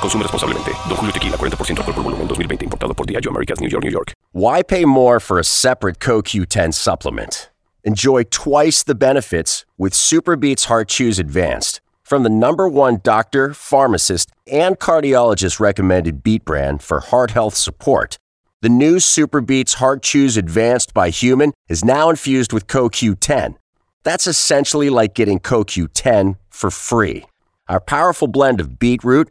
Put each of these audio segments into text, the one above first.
Consume. Don Julio Tequila, 40% alcohol por volumen, 2020. Importado por Diageo Americas, New York, New York. Why pay more for a separate CoQ10 supplement? Enjoy twice the benefits with Super Beats Heart Chews Advanced from the number one doctor, pharmacist, and cardiologist recommended beat brand for heart health support. The new Super Beats Heart Chews Advanced by Human is now infused with CoQ10. That's essentially like getting CoQ10 for free. Our powerful blend of beetroot,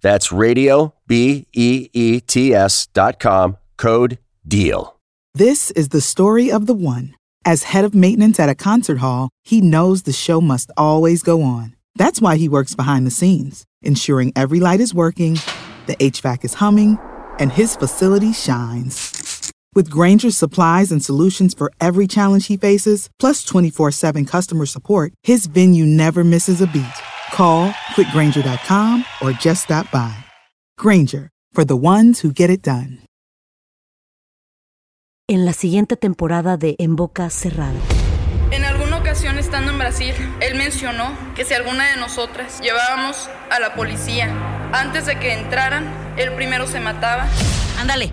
That's radio, B E E T S dot com, code DEAL. This is the story of the one. As head of maintenance at a concert hall, he knows the show must always go on. That's why he works behind the scenes, ensuring every light is working, the HVAC is humming, and his facility shines. With Granger's supplies and solutions for every challenge he faces, plus 24 7 customer support, his venue never misses a beat. Call quickgranger.com or just stop by. Granger, for the ones who get it done. En la siguiente temporada de En Boca Cerrada. En alguna ocasión estando en Brasil, él mencionó que si alguna de nosotras llevábamos a la policía antes de que entraran, él primero se mataba. Ándale,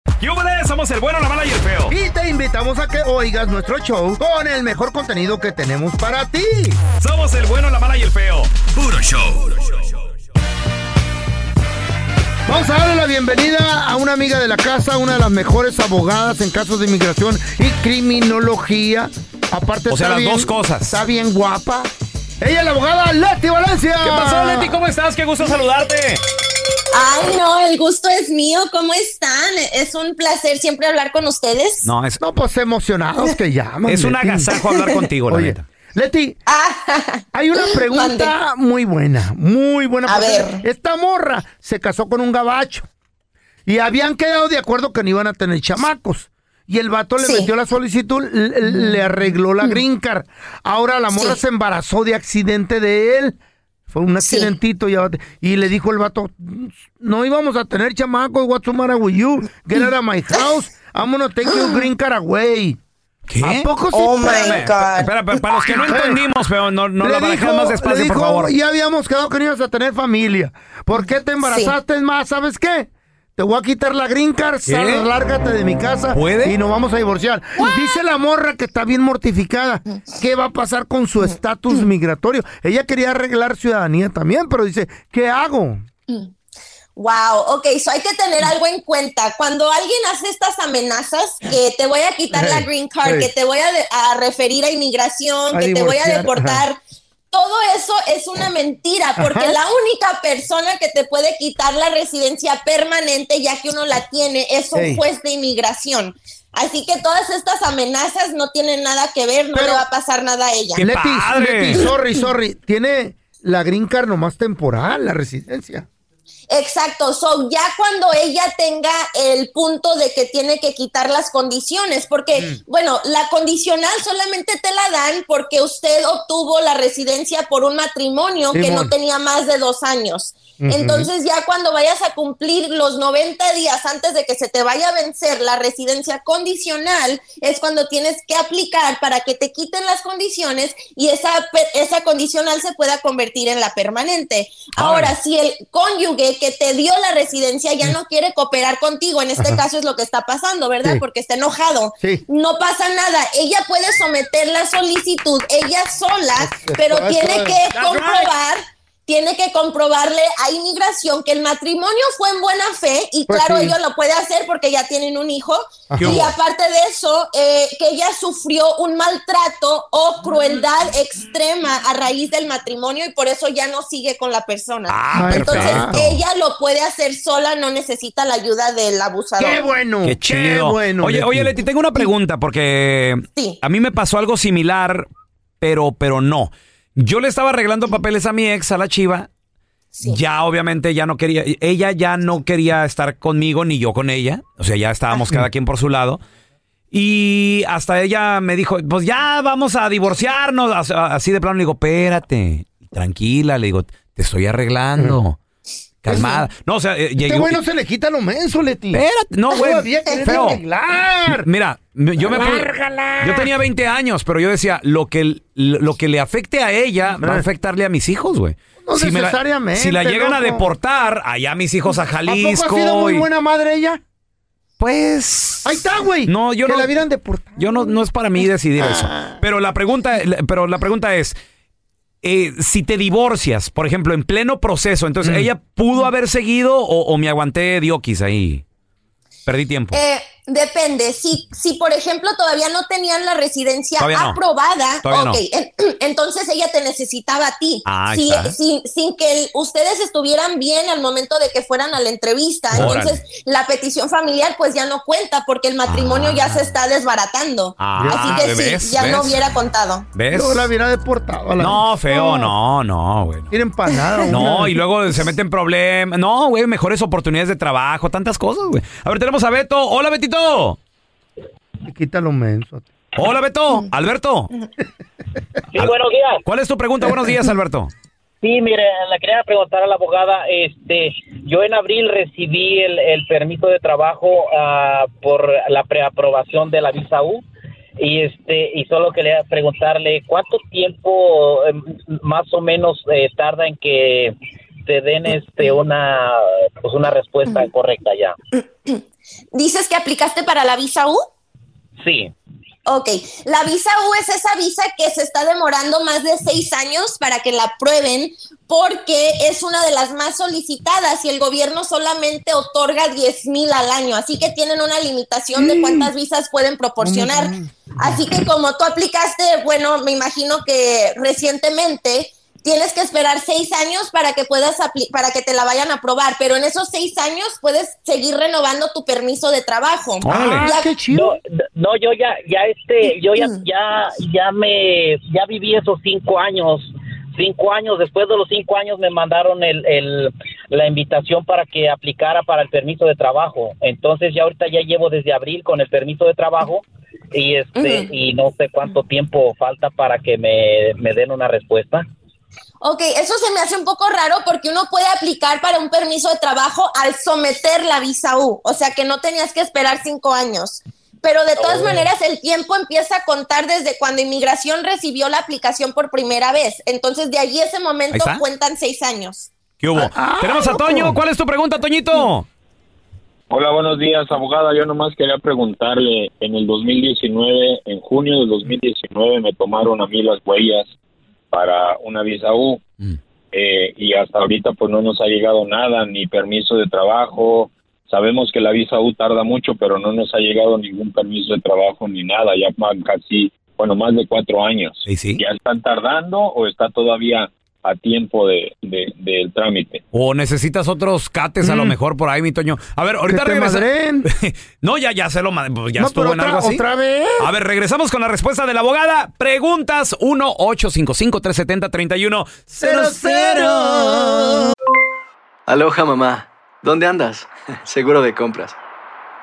¡Yúbales! Somos el bueno, la mala y el feo. Y te invitamos a que oigas nuestro show con el mejor contenido que tenemos para ti. Somos el bueno, la mala y el feo. Puro show. Vamos a darle la bienvenida a una amiga de la casa, una de las mejores abogadas en casos de inmigración y criminología. Aparte O sea, está las bien- dos cosas. Está bien guapa. Ella es la abogada Leti Valencia. ¿Qué pasó, Leti? ¿Cómo estás? Qué gusto saludarte. Ay, no, el gusto es mío. ¿Cómo están? Es un placer siempre hablar con ustedes. No, es, No, pues emocionados que llaman. es un Leti. agasajo hablar contigo, la Oye, neta. Leti, hay una pregunta muy buena, muy buena. A ver. Esta morra se casó con un gabacho y habían quedado de acuerdo que no iban a tener chamacos. Y el vato le Sí. metió la solicitud, le arregló la green card. Ahora la morra Sí. se embarazó de accidente de él. Fue un Sí. accidentito ya- y le dijo el vato, no íbamos a tener chamacos, what's the matter with you? Get out of my house. I'm gonna take your green card away. ¿Qué? ¿A poco sí? Oh my God. espera, para, para los que no entendimos, feo, no, no Le la dijo- más le despacio, por dijo, favor. Ya habíamos quedado que no ibas a tener familia. ¿Por qué te embarazaste? Es más, ¿sabes qué? Te voy a quitar la green card, sal, lárgate de mi casa ¿Puede? y nos vamos a divorciar. Dice la morra que está bien mortificada. ¿Qué va a pasar con su estatus migratorio? Ella quería arreglar ciudadanía también, pero dice, ¿qué hago? Wow, ok, so hay que tener algo en cuenta. Cuando alguien hace estas amenazas, que te voy a quitar la green card, hey. que te voy a, referir a inmigración, A que te voy a deportar, todo eso es una mentira, porque Ajá. la única persona que te puede quitar la residencia permanente, ya que uno la tiene, es un Hey. juez de inmigración. Así que todas estas amenazas no tienen nada que ver, no Pero- le va a pasar nada a ella. Leti, sorry, sorry. Tiene la green card nomás temporal, la residencia. Exacto, so ya cuando ella tenga el punto de que tiene que quitar las condiciones, porque Mm. bueno, la condicional solamente te la dan porque usted obtuvo la residencia por un matrimonio que no tenía más de dos años. Entonces ya cuando vayas a cumplir los 90 días antes de que se te vaya a vencer la residencia condicional, es cuando tienes que aplicar para que te quiten las condiciones y esa, pe- esa condicional se pueda convertir en la permanente. Ahora, si el cónyuge que te dio la residencia ya no quiere cooperar contigo, en este Ajá. caso es lo que está pasando, ¿verdad? Sí. Porque está enojado. Sí. No pasa nada. Ella puede someter la solicitud ella sola, pero tiene es. que comprobar tiene que comprobarle a inmigración que el matrimonio fue en buena fe y Pues claro, sí. ella lo puede hacer porque ya tienen un hijo Ajá. y aparte de eso, eh, que ella sufrió un maltrato o crueldad extrema a raíz del matrimonio y por eso ya no sigue con la persona. Ah, Entonces, perfecto. ella lo puede hacer sola, no necesita la ayuda del abusador. ¡Qué bueno! Qué chido. bueno, oye, Leti. oye, Leti, tengo una pregunta porque a mí me pasó algo similar, pero, pero no. Yo le estaba arreglando papeles a mi ex, a la chiva. Ya obviamente ya no quería, ella ya no quería estar conmigo ni yo con ella. O sea, ya estábamos cada quien por su lado. Y hasta ella me dijo, pues ya vamos a divorciarnos. As- Así de plano le digo, espérate, tranquila, le digo, te estoy arreglando. Calmada. No, o sea, eh, Este güey no se le quita lo menso, Leti. Espérate, no, güey. Todavía querés Feo. arreglar. Mira, yo me Lárgala. yo tenía 20 años, pero yo decía, lo que, lo que le afecte a ella va a afectarle a mis hijos, güey. No la- necesariamente, si la llegan a deportar, allá mis hijos a ¿A poco Jalisco. ha sido muy y- buena madre ella? Pues. Ahí está, güey. No, yo que no. la vieran deportada. Yo no, no es para mí decidir eso. Pero la pregunta, pero la pregunta es. Eh, si te divorcias, por ejemplo, en pleno proceso, entonces, ¿ella pudo haber seguido o, o me aguanté diokis ahí? Perdí tiempo. Eh, depende. Si, si, por ejemplo, todavía no tenían la residencia Todavía no. aprobada, no. en- entonces ella te necesitaba a ti. Ah, Si- sin, sin que el- ustedes estuvieran bien al momento de que fueran a la entrevista. Órale. Entonces, la petición familiar pues ya no cuenta porque el matrimonio ya se está desbaratando. Ah, Así que sí, ¿ves? ya no hubiera contado. ¿Ves? La hubiera deportado. la- No, feo, no, no, güey. Tiene empanada. No, y luego se meten problemas. No, güey, mejores oportunidades de trabajo, tantas cosas, güey. A ver, tenemos a Beto. Hola, Betito. Te quita lo menso. Hola, Beto. Alberto. Sí, buenos días. ¿Cuál es tu pregunta? Buenos días, Alberto. Sí, mire, le quería preguntar a la abogada, este, yo en abril recibí el, el permiso de trabajo ah, por la preaprobación de la visa U y este y solo quería preguntarle cuánto tiempo eh, más o menos eh, tarda en que te den este una pues una respuesta correcta ya. ¿Dices que aplicaste para la visa U? Sí. Ok, la visa U es esa visa que se está demorando más de seis años para que la aprueben porque es una de las más solicitadas y el gobierno solamente otorga 10 mil al año, así que tienen una limitación de cuántas visas pueden proporcionar. Así que como tú aplicaste, bueno, me imagino que recientemente tienes que esperar seis años para que puedas apli- para que te la vayan a aprobar, pero en esos seis años puedes seguir renovando tu permiso de trabajo. Ya- No, no, yo ya, ya este, yo ya, ya, ya me, ya viví esos cinco años. Cinco años, después de los cinco años me mandaron el, el, la invitación para que aplicara para el permiso de trabajo. Entonces ya ahorita ya llevo desde abril con el permiso de trabajo y este, y no sé cuánto tiempo falta para que me, me den una respuesta. Ok, eso se me hace un poco raro porque uno puede aplicar para un permiso de trabajo al someter la visa U, o sea que no tenías que esperar cinco años. Pero de todas Oh. maneras el tiempo empieza a contar desde cuando inmigración recibió la aplicación por primera vez. Entonces de allí ese momento cuentan seis años. ¿Qué hubo? Tenemos a Toño. ¿Cuál es tu pregunta, Toñito? Hola, buenos días, abogada. Yo nomás quería preguntarle, en el 2019, en junio del 2019, me tomaron a mí las huellas para una visa U eh, y hasta ahorita pues no nos ha llegado nada, ni permiso de trabajo. Sabemos que la visa U tarda mucho, pero no nos ha llegado ningún permiso de trabajo ni nada. Ya van casi, bueno, más de cuatro años. ¿Ya están tardando o está todavía a tiempo de, de- del trámite? O necesitas otros cates a lo mejor por ahí, mi Toño. A ver, ahorita Mm. Que te regresa. no, ya, ya se lo mandé. pues ya No, estuvo en otra- algo así. ¿otra vez? A ver, regresamos con la respuesta de la abogada. Preguntas 1-855-370-3100. Aloha mamá, ¿dónde andas? Seguro de compras.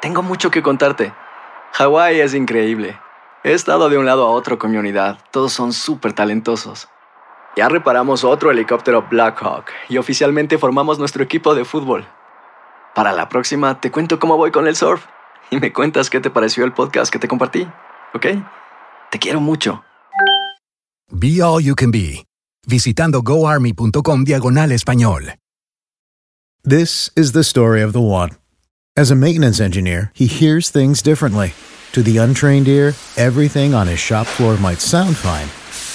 Tengo mucho que contarte. Hawái es increíble. He estado de un lado a otro con mi unidad. Todos son súper talentosos. Ya reparamos otro helicóptero Blackhawk y oficialmente formamos nuestro equipo de fútbol. Para la próxima te cuento cómo voy con el surf y me cuentas qué te pareció el podcast que te compartí, ¿ok? Te quiero mucho. Be All You Can Be, visitando goarmy.com diagonal español. This is the story of the one. As a maintenance engineer, he hears things differently. To the untrained ear, everything on his shop floor might sound fine,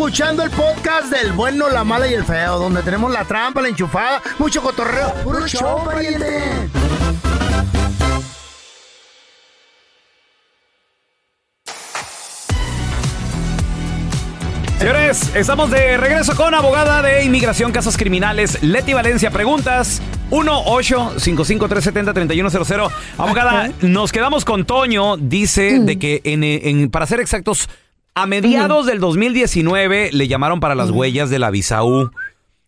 Escuchando el podcast del bueno, la mala y el feo, donde tenemos la trampa, la enchufada, mucho cotorreo. ¡Puro show, pariente! Señores, estamos de regreso con abogada de inmigración, casos criminales, Leti Valencia. Preguntas 1-855-370-3100. Abogada, nos quedamos con Toño. Dice de que, en, en- para ser exactos, a mediados del 2019 le llamaron para las huellas de la visa U.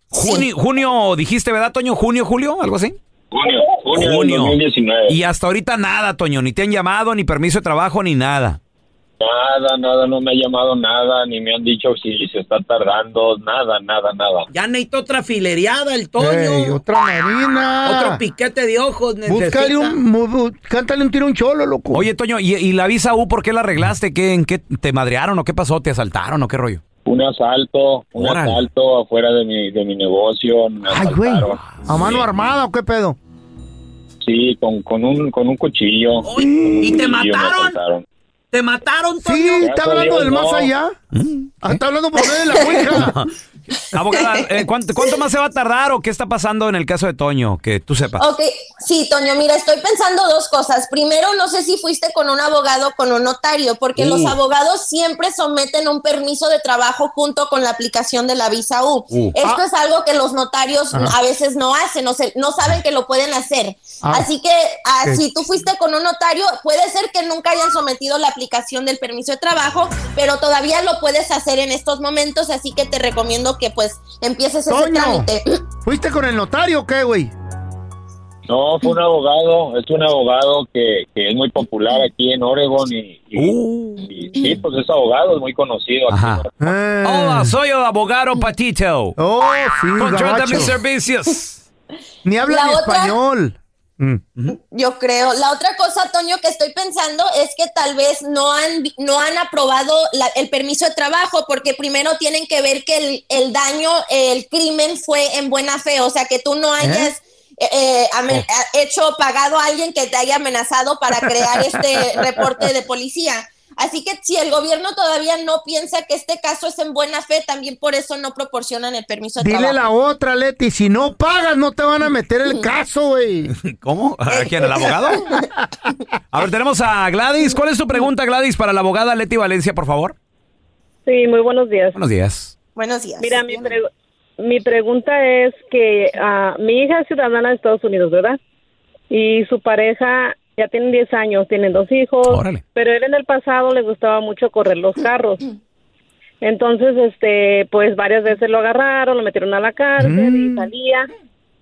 Junio, junio, dijiste, ¿verdad, Toño? ¿Junio, julio? ¿Algo así? Junio, junio, del 2019. Y hasta ahorita nada, Toño. Ni te han llamado, ni permiso de trabajo, ni nada. Nada, nada, no me ha llamado nada, ni me han dicho si se está tardando, nada, nada, nada. Ya necesito otra filereada, el Toño. Ey, otra marina. Otro piquete de ojos. Búscale un, cántale un tiro un cholo, loco. Oye, Toño, ¿y, y la visa U por qué la arreglaste? ¿Qué, ¿En qué te madrearon o qué pasó? ¿Te asaltaron o qué rollo? Un asalto, un Órale. asalto afuera de mi, de mi negocio. me Ay, güey. ¿A mano armada o qué pedo? Sí, con, con, un, con un cuchillo. ¿Y te Con un cuchillo me mataron? ¿Te mataron, Toño? Sí, está hablando del más allá. Ah, Está hablando por medio de la ouija. Abogada, eh, ¿cuánto, cuánto más se va a tardar o qué está pasando en el caso de Toño? Que tú sepas. Ok, sí, Toño, mira, estoy pensando dos cosas. Primero, no sé si fuiste con un abogado o con un notario, porque los Uh. abogados siempre someten un permiso de trabajo junto con la aplicación de la visa U. Uh. Esto Ah. es algo que los notarios Ajá. a veces no hacen, no, se- no saben que lo pueden hacer. Ah. Así que ah, si tú fuiste con un notario, puede ser que nunca hayan sometido la aplicación del permiso de trabajo, pero todavía lo puedes hacer en estos momentos, así que te recomiendo que pues empieces ese Toño. trámite. ¿Fuiste con el notario o qué, güey? No, fue un abogado, es un abogado que, que es muy popular aquí en Oregon y, y- y sí, pues es abogado, es muy conocido. aquí. Ajá. Hola, soy el abogado Patito. Oh, sí, Contrata mis servicios. Ni habla ni español. Mm. Yo creo. La otra cosa, Toño, que estoy pensando es que tal vez no han, no han aprobado la- el permiso de trabajo porque primero tienen que ver que el, el daño, el crimen fue en buena fe, o sea, que tú no hayas eh, eh, Oh. hecho, pagado a alguien que te haya amenazado para crear este reporte de policía. Así que si el gobierno todavía no piensa que este caso es en buena fe, también por eso no proporcionan el permiso de Dile trabajo. la otra, Leti. Si no pagas, no te van a meter el caso, güey. ¿Cómo? ¿A quién? ¿El abogado? A ver, tenemos a Gladys. ¿Cuál es tu pregunta, Gladys, para la abogada Leti Valencia, por favor? Sí, muy buenos días. Buenos días. Buenos días. Mira, mi, pregu- mi pregunta es que ah, mi hija es ciudadana de Estados Unidos, ¿verdad? Y su pareja ya tienen 10 años, tienen dos hijos, pero él en el pasado le gustaba mucho correr los carros. Entonces, este, pues varias veces lo agarraron, lo metieron a la cárcel y salía.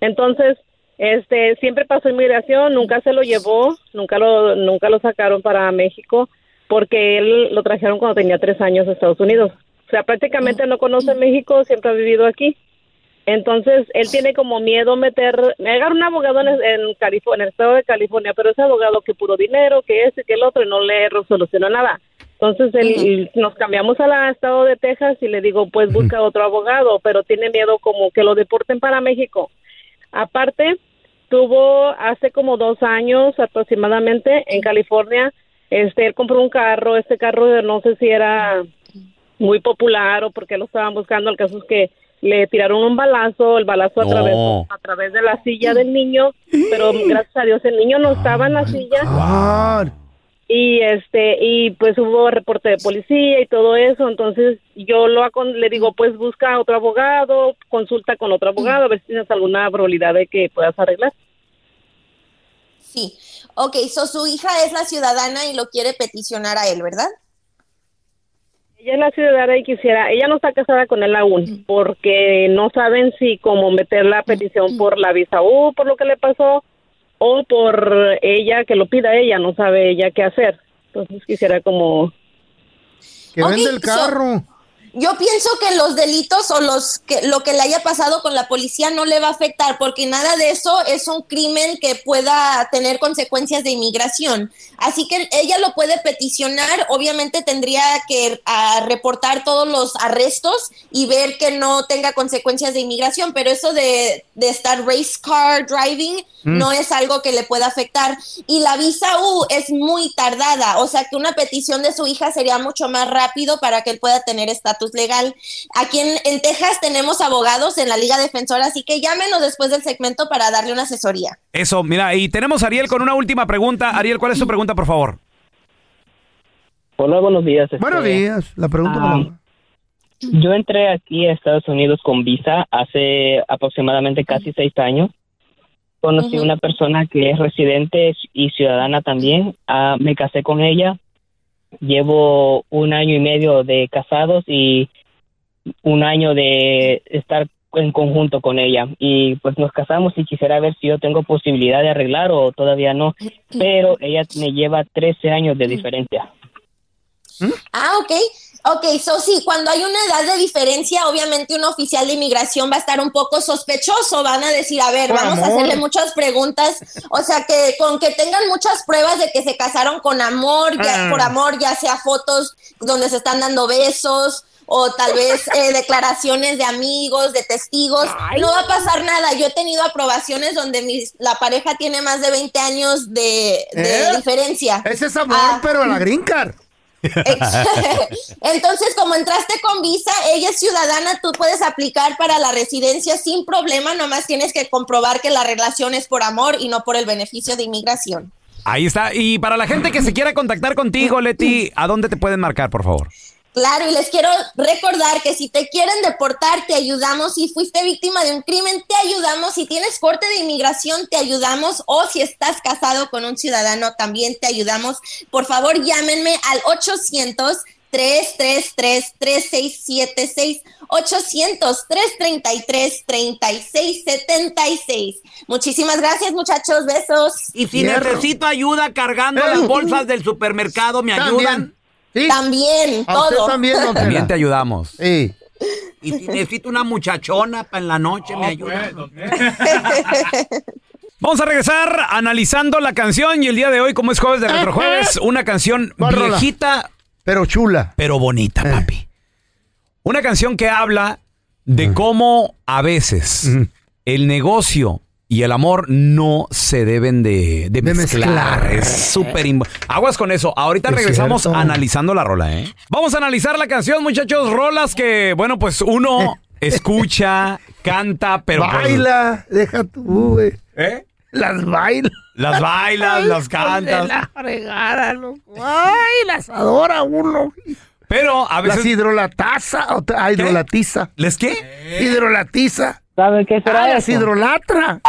Entonces, este, siempre pasó inmigración, nunca se lo llevó, nunca lo, nunca lo sacaron para México, porque él lo trajeron cuando tenía tres años a Estados Unidos. O sea, prácticamente no conoce México, siempre ha vivido aquí. Entonces, él tiene como miedo meter, me agarra un abogado en, en California, en el estado de California, pero ese abogado que puro dinero, que ese, que el otro, y no le soluciona nada. Entonces, él, nos cambiamos al estado de Texas y le digo, pues busca otro abogado, pero tiene miedo como que lo deporten para México. Aparte, tuvo hace como dos años aproximadamente en California, este, él compró un carro, este carro no sé si era muy popular o porque lo estaban buscando, el caso es que le tiraron un balazo, el balazo No. atravesó a través de la silla del niño, pero gracias a Dios el niño no estaba en la silla. Y este y pues hubo reporte de policía y todo eso, entonces yo lo le digo, pues busca otro abogado, consulta con otro abogado a ver si tienes alguna probabilidad de que puedas arreglar. Sí, Ok, so su hija es la ciudadana y lo quiere peticionar a él, ¿verdad? Ella es la ciudadana y quisiera, ella no está casada con él aún, porque no saben si como meter la petición por la visa U, por lo que le pasó, o por ella, que lo pida ella, no sabe ella qué hacer. Entonces quisiera como... Que Ok, vende el so- carro. Yo pienso que los delitos o los que lo que le haya pasado con la policía no le va a afectar porque nada de eso es un crimen que pueda tener consecuencias de inmigración. Así que ella lo puede peticionar, obviamente tendría que ah, reportar todos los arrestos y ver que no tenga consecuencias de inmigración, pero eso de, de estar race car driving Mm. no es algo que le pueda afectar. Y la visa U es muy tardada, o sea que una petición de su hija sería mucho más rápido para que él pueda tener estatus legal. Aquí en, en Texas tenemos abogados en la Liga Defensora, así que llámenos después del segmento para darle una asesoría. Eso, mira, y tenemos a Ariel con una última pregunta. Ariel, ¿cuál es tu pregunta, por favor? Hola, buenos días. este, Buenos días. La pregunta ah, Yo entré aquí a Estados Unidos con visa hace aproximadamente casi seis años. Conocí una persona que es residente y ciudadana también. Ah, me casé con ella. Llevo un año y medio de casados y un año de estar en conjunto con ella. Y pues nos casamos y quisiera ver si yo tengo posibilidad de arreglar o todavía no. Pero ella me lleva 13 años de diferencia. Ah, ok. Ok, so sí, cuando hay una edad de diferencia, obviamente un oficial de inmigración va a estar un poco sospechoso, van a decir, a ver, Por vamos a hacerle muchas preguntas, o sea, que con que tengan muchas pruebas de que se casaron con amor, ya, Ah. por amor, ya sea fotos donde se están dando besos o tal vez eh, declaraciones de amigos, de testigos, no va a pasar nada. Yo he tenido aprobaciones donde mis- la pareja tiene más de 20 años de, de ¿Eh? diferencia. Ese es amor, Ah. pero a la green card. Entonces, como entraste con visa, ella es ciudadana, tú puedes aplicar para la residencia sin problema, nomás tienes que comprobar que la relación es por amor y no por el beneficio de inmigración. Ahí está. Y para la gente que se quiera contactar contigo, Leti, ¿a dónde te pueden marcar, por favor? Claro, y les quiero recordar que si te quieren deportar, te ayudamos. Si fuiste víctima de un crimen, te ayudamos. Si tienes corte de inmigración, te ayudamos. O si estás casado con un ciudadano, también te ayudamos. Por favor, llámenme al 800 333 3676 800 333 3676 Muchísimas gracias, muchachos. Besos. Y si necesito ayuda cargando las bolsas del supermercado, ¿me ayudan? También, A usted todo. también, don También Tela. te ayudamos. Sí. Y si necesito una muchachona para en la noche, ¿me ayudan? Vamos a regresar analizando la canción y el día de hoy, como es jueves de Retrojueves, una canción viejita, Pero chula. pero bonita, papi. Una canción que habla de cómo a veces el negocio y el amor no se deben de, de De mezclar. mezclar. Es súper Aguas con eso. Ahorita Es regresamos cierto. analizando la rola, ¿eh? Vamos a analizar la canción, muchachos. Rolas que, bueno, pues uno escucha, canta, pero... pues, Baila, deja tú, güey. ¿Eh? Las baila. Las bailas, las cantas. La fregada, loco. Ay, las adora uno. Pero a veces... Las hidrolataza. ah, hidrolatiza. ¿Les qué? Hidrolatiza. ¿Sabe qué será Ah, eso? hidrolatra.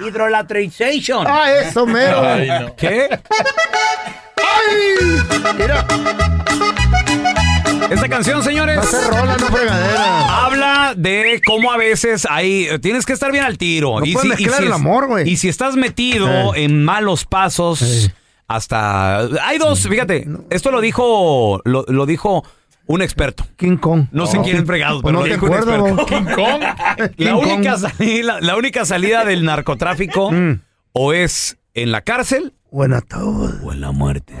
Hidrolatrization. Ah, eso mero. Ay, no. ¿Qué? ¡Ay! Mira, Esta canción, señores, ser rola, no fregadera. habla de cómo a veces hay tienes que estar bien al tiro. No el es- amor, güey. y si estás metido Eh. en malos pasos, hasta hay dos. Fíjate, esto lo dijo lo, lo dijo un experto. King Kong. No sé quién es fregado, pero no lo te dijo un acuerdas, experto. King Kong. King La única, Kong. salida, la única salida del narcotráfico Mm. o es en la cárcel Buena todo. o en la muerte.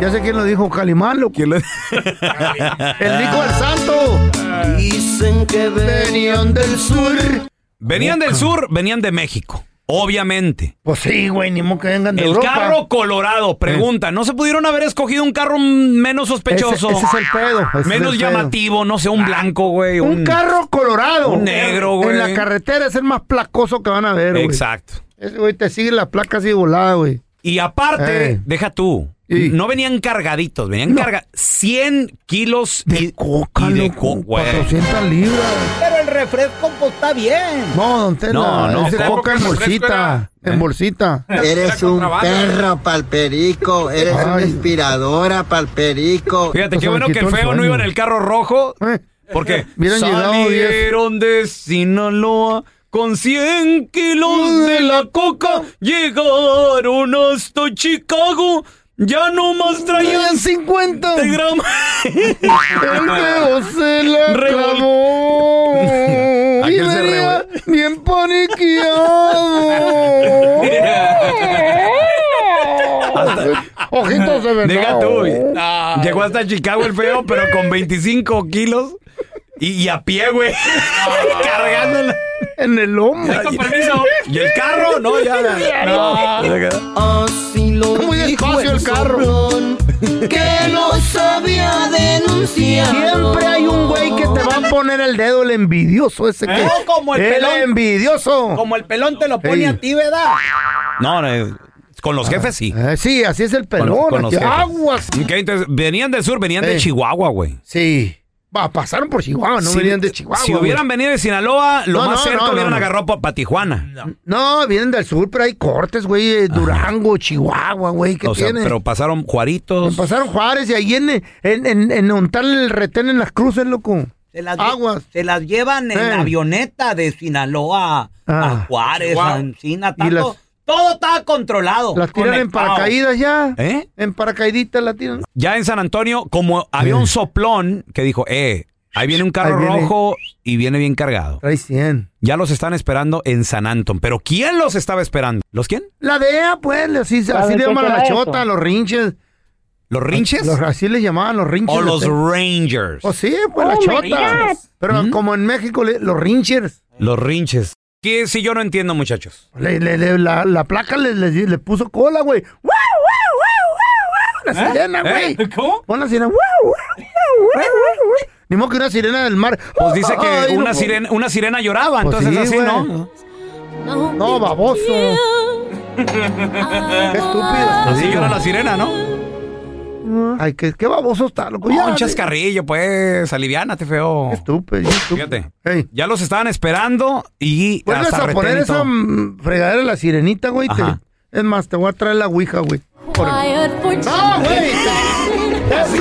Ya sé quién lo dijo, Calimán, loco. ¿Quién lo- El hijo del santo. Dicen que venían del sur. Venían del sur, venían de México, obviamente. Pues sí, güey, ni modo que vengan de El Europa. carro colorado, pregunta, ¿no se pudieron haber escogido un carro menos sospechoso? Ese, ese es el pedo. ese es menos el pedo. llamativo, no sé, un blanco, güey. Un carro colorado. un negro, güey. En la carretera es el más placoso que van a ver, güey. Exacto. Ese güey te sigue la placa así volada, güey. Y aparte, Eh. deja tú, Sí. no venían cargaditos, venían No. carga 100 kilos De y, coca, y de loco, co- güey. 400 libras. Refresco, pues está bien. No, don Tela, No, no, es de ¿cómo coca en bolsita. era? En bolsita. Eres un perro palperico, eres una inspiradora palperico. Fíjate, qué bueno que el feo no iba en el carro rojo. Porque Hubieran llegado salieron de Sinaloa con 100 kilos de la coca. Llegaron hasta Chicago. Ya no más traían 50 de gramos. El feo se la clavó. y venía bien paniqueado. Ojitos de venado. Deja tú. Llegó hasta Chicago el feo, pero con 25 kilos. Y, y a pie, güey. Cargándola. En el hombro. Con permiso. ¿Y el carro? No, ya. ya. No. Lo Muy dijo despacio el carro. que no sabía denunciar. Siempre hay un güey que te va a poner el dedo, el envidioso ese que. ¿Eh? Como el pelón. envidioso. Como el pelón te lo pone Ey. a ti, ¿verdad? No, no, con los jefes sí. Eh, sí, así es el pelón. Con- con los jefes. aguas. Entonces, venían del sur, venían de. Chihuahua, güey. Sí. Va, pasaron por Chihuahua, no Si- venían de Chihuahua. Si güey. hubieran venido de Sinaloa, lo No, más no, cerca no, hubieran agarrado para Tijuana. No, vienen del sur, pero hay cortes, güey. eh, Durango, Chihuahua, güey. ¿Qué O sea, tiene? pero pasaron Juaritos. Pasaron Juárez y ahí en, en, en, en montar el retén en las cruces, loco. Se las, Aguas. Se las llevan en Eh. avioneta de Sinaloa a Ah. Juárez, Chihuahua. a Encina, tanto. Todo estaba controlado. Las tiran en conectado. paracaídas ya. ¿Eh? En paracaíditas la tiran. Ya en San Antonio, como había un soplón que dijo, eh, ahí viene un carro Ahí viene. rojo y viene bien cargado. Trae 100. Ya los están esperando en San Anton. ¿Pero quién los estaba esperando? ¿Los quién? La DEA, pues, así, así ¿Sabe le qué llaman a la será chota, eso? los rinches. ¿Los rinches? Los, así les llamaban los rinches. ¿O los. Rangers? Pues sí, pues la Oh, my chota. God. Pero ¿Mm? como en México, le- los rinchers. Los rinches. ¿Qué si yo no entiendo, muchachos? Le- le- le- la, la placa le, puso cola, güey. ¡Wow, wow, wow, wow, wow! La sirena, güey. ¿Eh? ¿Cómo? Pon la sirena. ¡Wow, wow, wow, wow, wow! Ni modo que una sirena del mar. Pues dice que Ay, una, sirena, una sirena lloraba, Pues entonces sí, así. ¿no? No, baboso. Qué estúpido. Así llora la sirena, ¿no? Ay, qué, qué baboso está, loco. Ya, un chascarrillo, pues, aliviánate, feo. Estúpido, estúpido. Fíjate. Ey. Ya los estaban esperando y Vuelves hasta a poner esa mm, fregadera de la sirenita, güey. te- Ajá. Es más, te voy a traer la ouija, güey. Por- No, güey. te- te-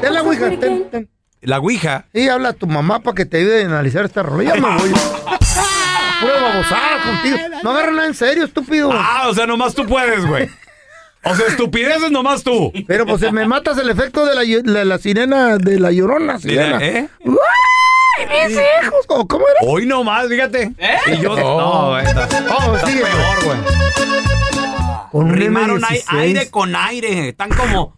Ten la ouija, ten, ten. La ouija. Y habla a tu mamá para que te ayude a analizar esta rola. Ya me voy. Pura babosada contigo. No agarra nada en serio, estúpido. Ah, o sea, nomás tú puedes, güey. O sea, estupideces nomás tú. Pero pues me matas el efecto de la, la sirena, de la llorona. Sirena. ¿Eh? ¡Ay, mis hijos! ¿Cómo, cómo era? Hoy nomás, fíjate. Y yo. Oh. No, está, Oh, está peor, güey. Con un Rimaron M16. ai- aire con aire. Están como.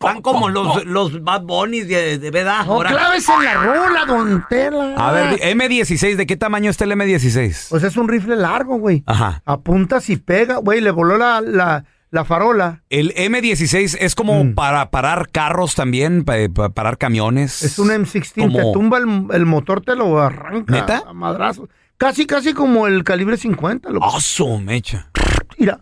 Están como los, los Bad Bunnies de, de verdad. No ahora. claves en la rola, don Tela. A ver, di- M16, ¿de qué tamaño está el M16? Pues es un rifle largo, güey. Ajá. Apuntas y pega, güey. Le voló la, la, la farola. El M16 es como para parar carros también, para, parar camiones. Mm. Es un M16. Como- Te tumba el, el motor, te lo arranca. ¿Neta? A madrazo. Casi, casi como el calibre 50. Loco. ¡Ah, su mecha! Mira.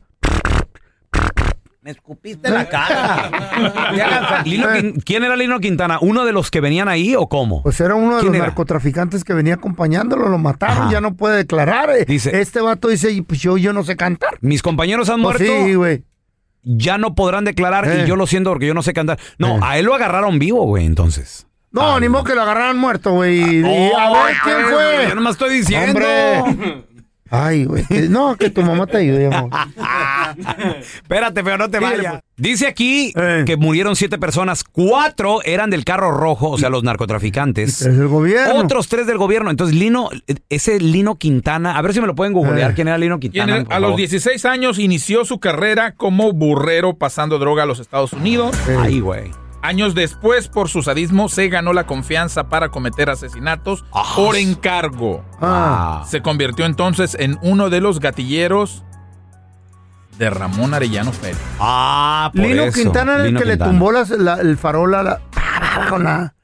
Me escupiste la cara. Lino ¿Quién era Lino Quintana? ¿Uno de los que venían ahí o cómo? Pues era uno de ¿Quién los era? narcotraficantes que venía acompañándolo. Lo mataron, Ajá. ya no puede declarar. eh. Dice- este vato dice, "Y, pues yo, yo no sé cantar. Mis compañeros han Pues muerto. sí, güey. Ya no podrán declarar Eh. y yo lo siento porque yo no sé cantar. No, Eh. a él lo agarraron vivo, güey, entonces. No, ni modo que lo agarraran muerto, güey. Oh, a ver, ¿quién fue? Yo nomás estoy diciendo. Hombre. Ay, güey. No, que tu mamá te ayude, amor. Espérate, pero no te vayas. Dice aquí Eh. que murieron siete personas. Cuatro eran del carro rojo, o sea, los narcotraficantes. Es el gobierno. Otros tres del gobierno. Entonces, Lino, ese Lino Quintana, a ver si me lo pueden googlear. Eh. ¿Quién era Lino Quintana? a los favor? 16 años inició su carrera como burrero pasando droga a los Estados Unidos. Ay, güey. Años después, por su sadismo, se ganó la confianza para cometer asesinatos Ah, por encargo. Ah. Se convirtió entonces en uno de los gatilleros de Ramón Arellano Félix. Ah, por Lino eso. Quintana era el Lino que Quintana. le tumbó las- la- el farol a la. Con la.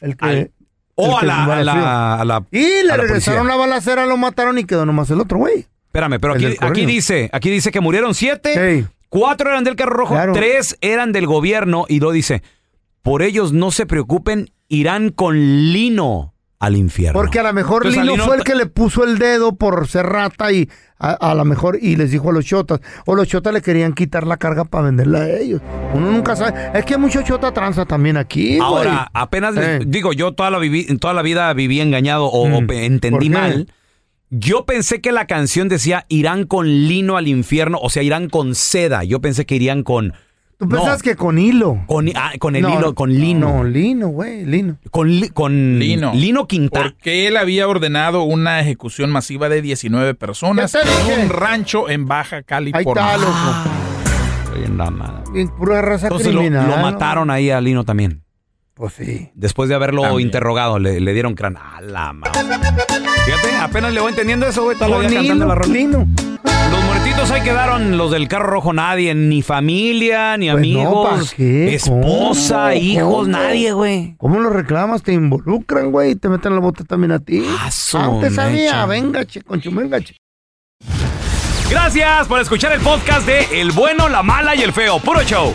El que. Al- O a que la, a balaceó. la, a la- Y le a la regresaron policía. la balacera, lo mataron y quedó nomás el otro, güey. Espérame, pero El aquí, del correo. aquí dice, aquí dice que murieron siete, Ey. cuatro eran del carro rojo, Claro. tres eran del gobierno y lo dice, por ellos no se preocupen, irán con Lino al infierno. Porque a lo mejor Entonces, Lino Lino fue el que le puso el dedo por ser rata y a, a lo mejor y les dijo a los chotas. O los chotas le querían quitar la carga para venderla a ellos. Uno nunca sabe. Es que hay mucho chota tranza también aquí. güey. Ahora, apenas les- Eh. digo, yo toda la, viví, toda la vida viví engañado o, o entendí Mm. ¿Por qué? mal. Yo pensé que la canción decía irán con lino al infierno, o sea, irán con seda. Yo pensé que irían con. Tú No, pensás que con hilo. con, ah, con el No, hilo, con lino. No, lino, güey, lino. Con, li- con Lino. Lino Quintana. Porque él había ordenado una ejecución masiva de 19 personas en un rancho en Baja Ahí California. está, loco. Más. Bien, Pura raza Entonces lo, criminal. lo ¿no? mataron ahí a Lino también. Pues sí. Después de haberlo También. interrogado, le, le dieron crán. A la madre. Fíjate, apenas le voy entendiendo eso, güey. Toda la Con vida cantando la rola. lino. Los muertitos ahí quedaron, los del carro rojo, nadie, ni familia, ni Pues no, amigos, ¿pa' qué? esposa, ¿Cómo? hijos, ¿Cómo? nadie, güey. ¿Cómo lo reclamas? Te involucran, güey, y te meten la bota también a ti. Ah, su Antes sabía, mecha. venga, che, con chumenga, che. Gracias por escuchar el podcast de El bueno, la mala y el feo. Puro show.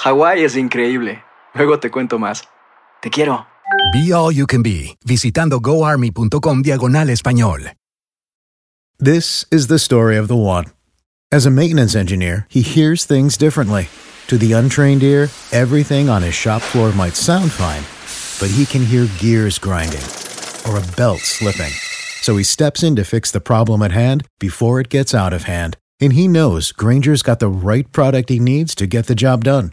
Hawái es increíble. Luego te cuento más. Te quiero. Be All You Can Be, visitando goarmy.com diagonal español. This is the story of the one. As a maintenance engineer, he hears things differently. To the untrained ear, everything on his shop floor might sound fine, but he can hear gears grinding or a belt slipping. So he steps in to fix the problem at hand before it gets out of hand. And he knows Granger's got the right product he needs to get the job done,